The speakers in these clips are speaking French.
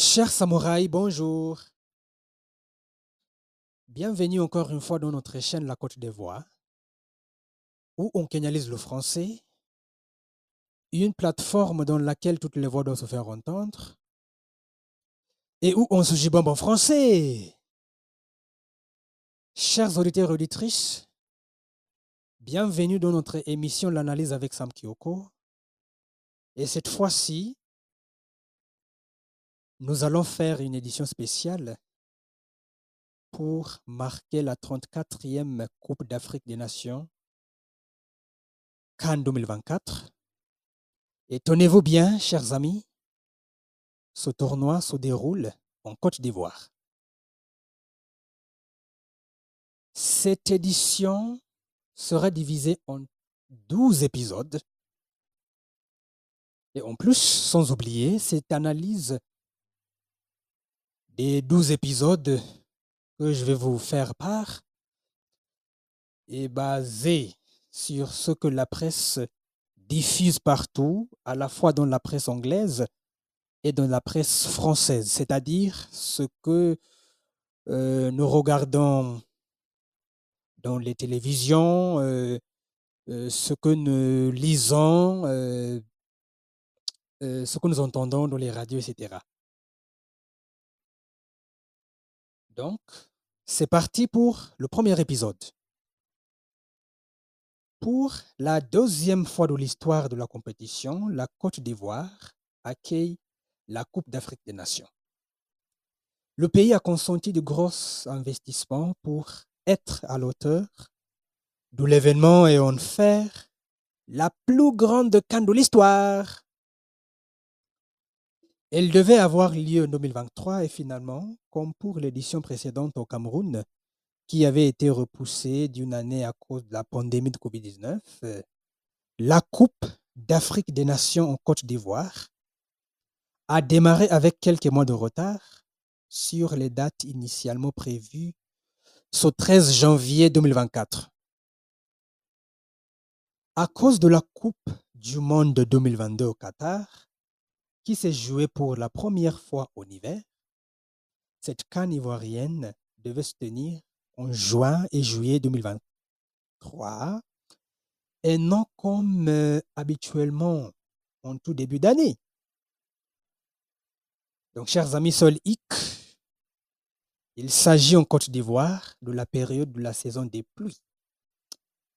Chers samouraïs, bonjour. Bienvenue encore une fois dans notre chaîne La Côte des Voix, où on canalise le français, une plateforme dans laquelle toutes les voix doivent se faire entendre, et où on se gibombe en français. Chers auditeurs et auditrices, bienvenue dans notre émission L'analyse avec Sam Kyoko. Et cette fois-ci, nous allons faire une édition spéciale pour marquer la 34e Coupe d'Afrique des Nations, Cannes 2024. Et tenez-vous bien, chers amis, ce tournoi se déroule en Côte d'Ivoire. Cette édition sera divisée en 12 épisodes. Et en plus, sans oublier, cette analyse des 12 épisodes que je vais vous faire part est basée sur ce que la presse diffuse partout, à la fois dans la presse anglaise et dans la presse française, c'est-à-dire ce que euh, nous regardons dans les télévisions, euh, euh, ce que nous lisons, ce que nous entendons dans les radios, etc. Donc, c'est parti pour le premier épisode. Pour la deuxième fois de l'histoire de la compétition, la Côte d'Ivoire accueille la Coupe d'Afrique des Nations. Le pays a consenti de gros investissements pour être à l'auteur de l'événement et en faire la plus grande canne de l'histoire. Elle devait avoir lieu en 2023 et finalement, comme pour l'édition précédente au Cameroun, qui avait été repoussée d'une année à cause de la pandémie de Covid-19, euh, la Coupe d'Afrique des Nations en Côte d'Ivoire a démarré avec quelques mois de retard sur les dates initialement prévues ce 13 janvier 2024. À cause de la Coupe du Monde 2022 au Qatar, qui s'est joué pour la première fois en hiver, cette canne ivoirienne devait se tenir en juin et juillet 2023 et non comme euh, habituellement en tout début d'année. Donc, chers amis Sol il s'agit en Côte d'Ivoire de la période de la saison des pluies.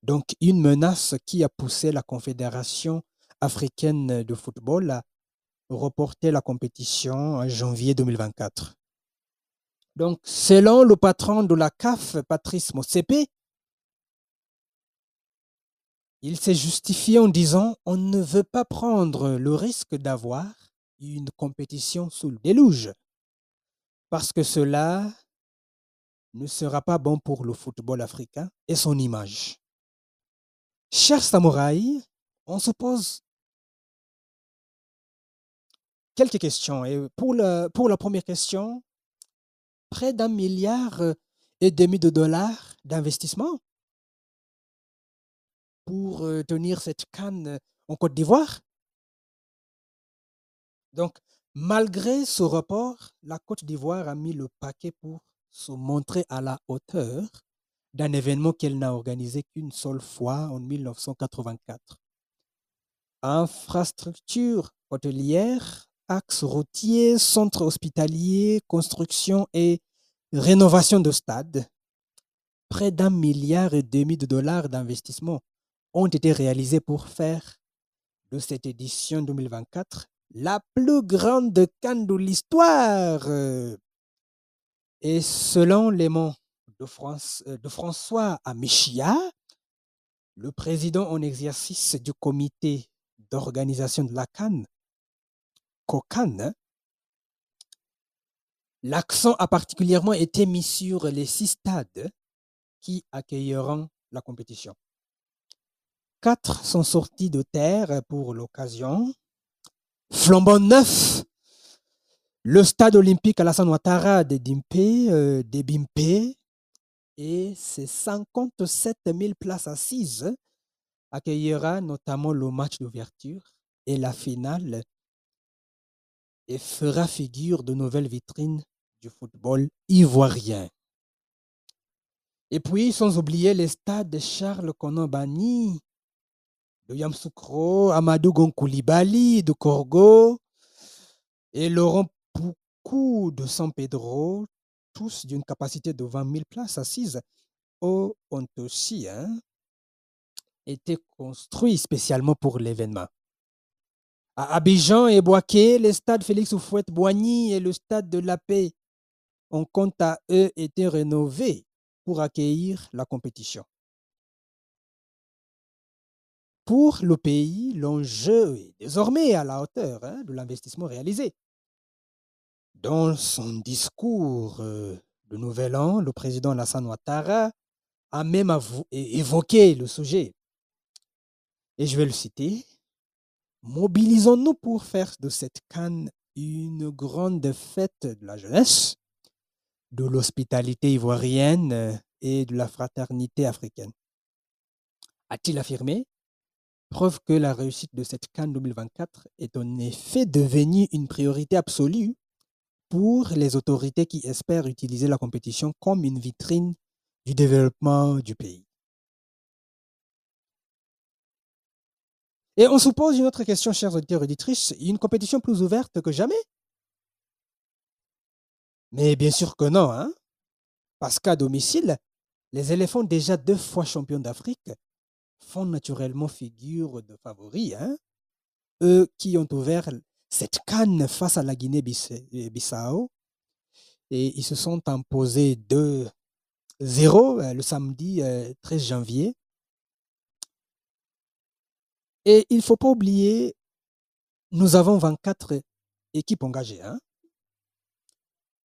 Donc, une menace qui a poussé la Confédération africaine de football à reporter la compétition en janvier 2024. Donc, selon le patron de la CAF, Patrice Motsepe, il s'est justifié en disant on ne veut pas prendre le risque d'avoir une compétition sous le déluge, parce que cela ne sera pas bon pour le football africain et son image. Chers samouraïs, on se pose quelques questions. Et pour, pour la première question, près d'un milliard et demi de dollars d'investissement pour euh, tenir cette canne en Côte d'Ivoire. Donc, malgré ce report, la Côte d'Ivoire a mis le paquet pour se montrer à la hauteur d'un événement qu'elle n'a organisé qu'une seule fois en 1984. Infrastructure hôtelière axes routiers, centres hospitaliers, construction et rénovation de stades. Près d'un milliard et demi de dollars d'investissement ont été réalisés pour faire de cette édition 2024 la plus grande canne de l'histoire. Et selon les mots de, de François Amichia, le président en exercice du comité d'organisation de la Cannes, L'accent a particulièrement été mis sur les six stades qui accueilleront la compétition. Quatre sont sortis de terre pour l'occasion. Flambant neuf, le stade olympique Alassane Ouattara de Dimpe, euh, de Bimpe, et ses 57 000 places assises accueillera notamment le match d'ouverture et la finale et fera figure de nouvelle vitrine du football ivoirien. Et puis, sans oublier les stades de Charles Konambani, de Yamsoukro, Amadou Gonkoulibaly, de Corgo et Laurent Poukou de San Pedro, tous d'une capacité de 20 000 places assises, ont aussi hein, été construits spécialement pour l'événement. À Abidjan et Boaké, les stades Félix Oufouette-Boigny et le stade de la Paix ont quant à eux été rénovés pour accueillir la compétition. Pour le pays, l'enjeu est désormais à la hauteur hein, de l'investissement réalisé. Dans son discours euh, de Nouvel An, le président Alassane Ouattara a même évoqué le sujet. Et je vais le citer. Mobilisons-nous pour faire de cette canne une grande fête de la jeunesse, de l'hospitalité ivoirienne et de la fraternité africaine. A-t-il affirmé? Preuve que la réussite de cette Cannes 2024 est en effet devenue une priorité absolue pour les autorités qui espèrent utiliser la compétition comme une vitrine du développement du pays. Et on se pose une autre question, chers auditeurs et auditrices, une compétition plus ouverte que jamais? Mais bien sûr que non, hein. Parce qu'à domicile, les éléphants déjà deux fois champions d'Afrique font naturellement figure de favoris, hein. Eux qui ont ouvert cette canne face à la Guinée-Bissau et ils se sont imposés 2-0 euh, le samedi 13 euh, janvier et il ne faut pas oublier, nous avons 24 équipes engagées. Hein.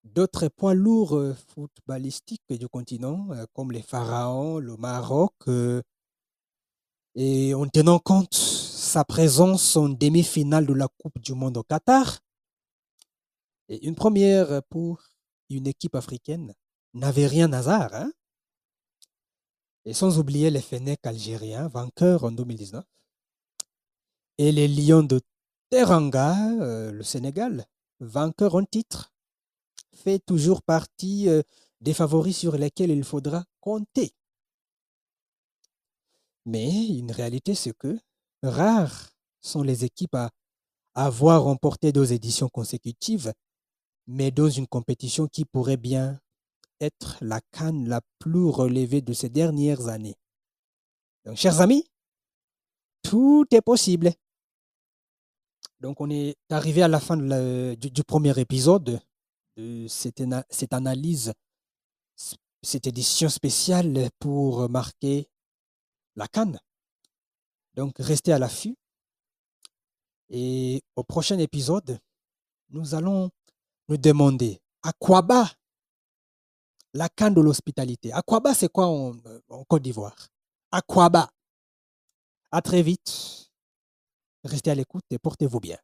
D'autres poids lourds euh, footballistiques du continent, euh, comme les Pharaons, le Maroc, euh, et en tenant compte sa présence en demi-finale de la Coupe du Monde au Qatar, et une première pour une équipe africaine n'avait rien hasard. Hein. Et sans oublier les Fennecs algériens, vainqueurs en 2019. Et les Lions de Teranga, euh, le Sénégal, vainqueur en titre, fait toujours partie euh, des favoris sur lesquels il faudra compter. Mais une réalité, c'est que rares sont les équipes à avoir remporté deux éditions consécutives, mais dans une compétition qui pourrait bien être la canne la plus relevée de ces dernières années. Donc, chers amis, tout est possible. Donc, on est arrivé à la fin du, premier épisode de cette, analyse, cette édition spéciale pour marquer la canne. Donc, restez à l'affût. Et au prochain épisode, nous allons nous demander à quoi bas la canne de l'hospitalité? À quoi bas, c'est quoi en, en Côte d'Ivoire? À quoi bas À très vite. Restez à l'écoute et portez-vous bien.